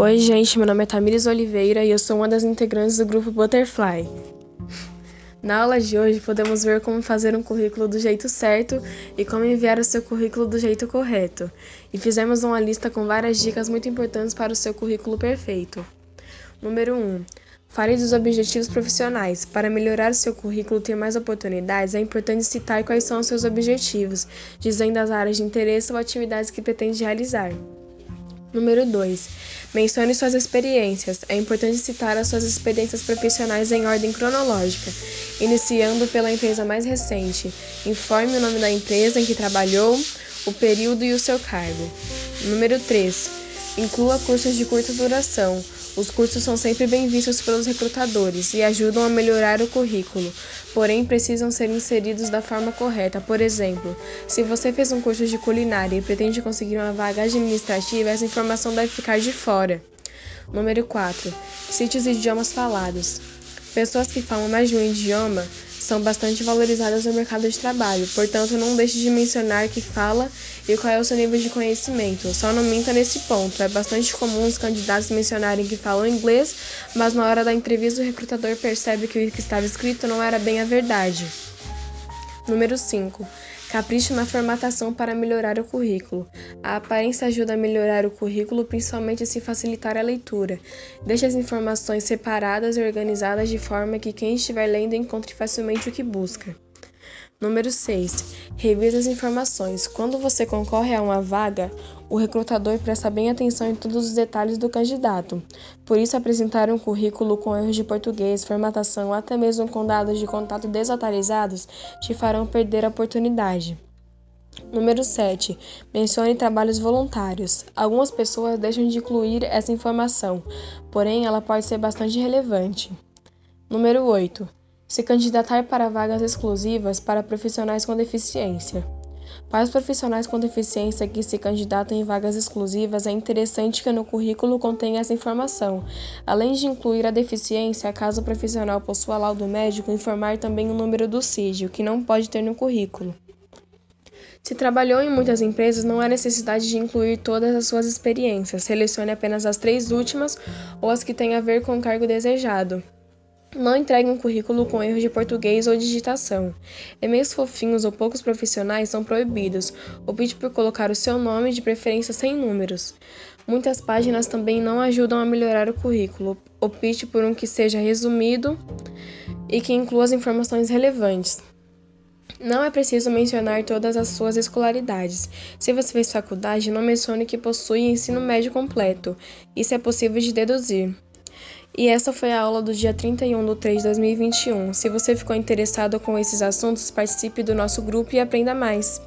Oi, gente, meu nome é Tamires Oliveira e eu sou uma das integrantes do grupo Butterfly. Na aula de hoje, podemos ver como fazer um currículo do jeito certo e como enviar o seu currículo do jeito correto. E fizemos uma lista com várias dicas muito importantes para o seu currículo perfeito. Número 1. Fale dos objetivos profissionais. Para melhorar seu currículo e ter mais oportunidades, é importante citar quais são os seus objetivos, dizendo as áreas de interesse ou atividades que pretende realizar. Número 2. Mencione suas experiências. É importante citar as suas experiências profissionais em ordem cronológica, iniciando pela empresa mais recente. Informe o nome da empresa em que trabalhou, o período e o seu cargo. Número 3. Inclua cursos de curta duração. Os cursos são sempre bem vistos pelos recrutadores e ajudam a melhorar o currículo, porém precisam ser inseridos da forma correta. Por exemplo, se você fez um curso de culinária e pretende conseguir uma vaga administrativa, essa informação deve ficar de fora. Número 4. Cite os idiomas falados. Pessoas que falam mais de um idioma são bastante valorizadas no mercado de trabalho, portanto, não deixe de mencionar que fala e qual é o seu nível de conhecimento. Só não minta nesse ponto. É bastante comum os candidatos mencionarem que falam inglês, mas na hora da entrevista o recrutador percebe que o que estava escrito não era bem a verdade. Número 5. Capriche na formatação para melhorar o currículo. A aparência ajuda a melhorar o currículo, principalmente se facilitar a leitura. Deixe as informações separadas e organizadas de forma que quem estiver lendo encontre facilmente o que busca. Número 6. Revise as informações. Quando você concorre a uma vaga, o recrutador presta bem atenção em todos os detalhes do candidato. Por isso, apresentar um currículo com erros de português, formatação até mesmo com dados de contato desatualizados te farão perder a oportunidade. Número 7. Mencione trabalhos voluntários. Algumas pessoas deixam de incluir essa informação, porém ela pode ser bastante relevante. Número 8 se candidatar para vagas exclusivas para profissionais com deficiência. Para os profissionais com deficiência que se candidatam em vagas exclusivas, é interessante que no currículo contenha essa informação. Além de incluir a deficiência, caso o profissional possua laudo médico, informar também o número do CID, que não pode ter no currículo. Se trabalhou em muitas empresas, não há necessidade de incluir todas as suas experiências. Selecione apenas as três últimas ou as que têm a ver com o cargo desejado. Não entregue um currículo com erros de português ou digitação. E-mails fofinhos ou poucos profissionais são proibidos. Opte por colocar o seu nome, de preferência sem números. Muitas páginas também não ajudam a melhorar o currículo. Opte por um que seja resumido e que inclua as informações relevantes. Não é preciso mencionar todas as suas escolaridades. Se você fez faculdade, não mencione que possui ensino médio completo. Isso é possível de deduzir. E essa foi a aula do dia 31 de 3 de 2021. Se você ficou interessado com esses assuntos, participe do nosso grupo e aprenda mais.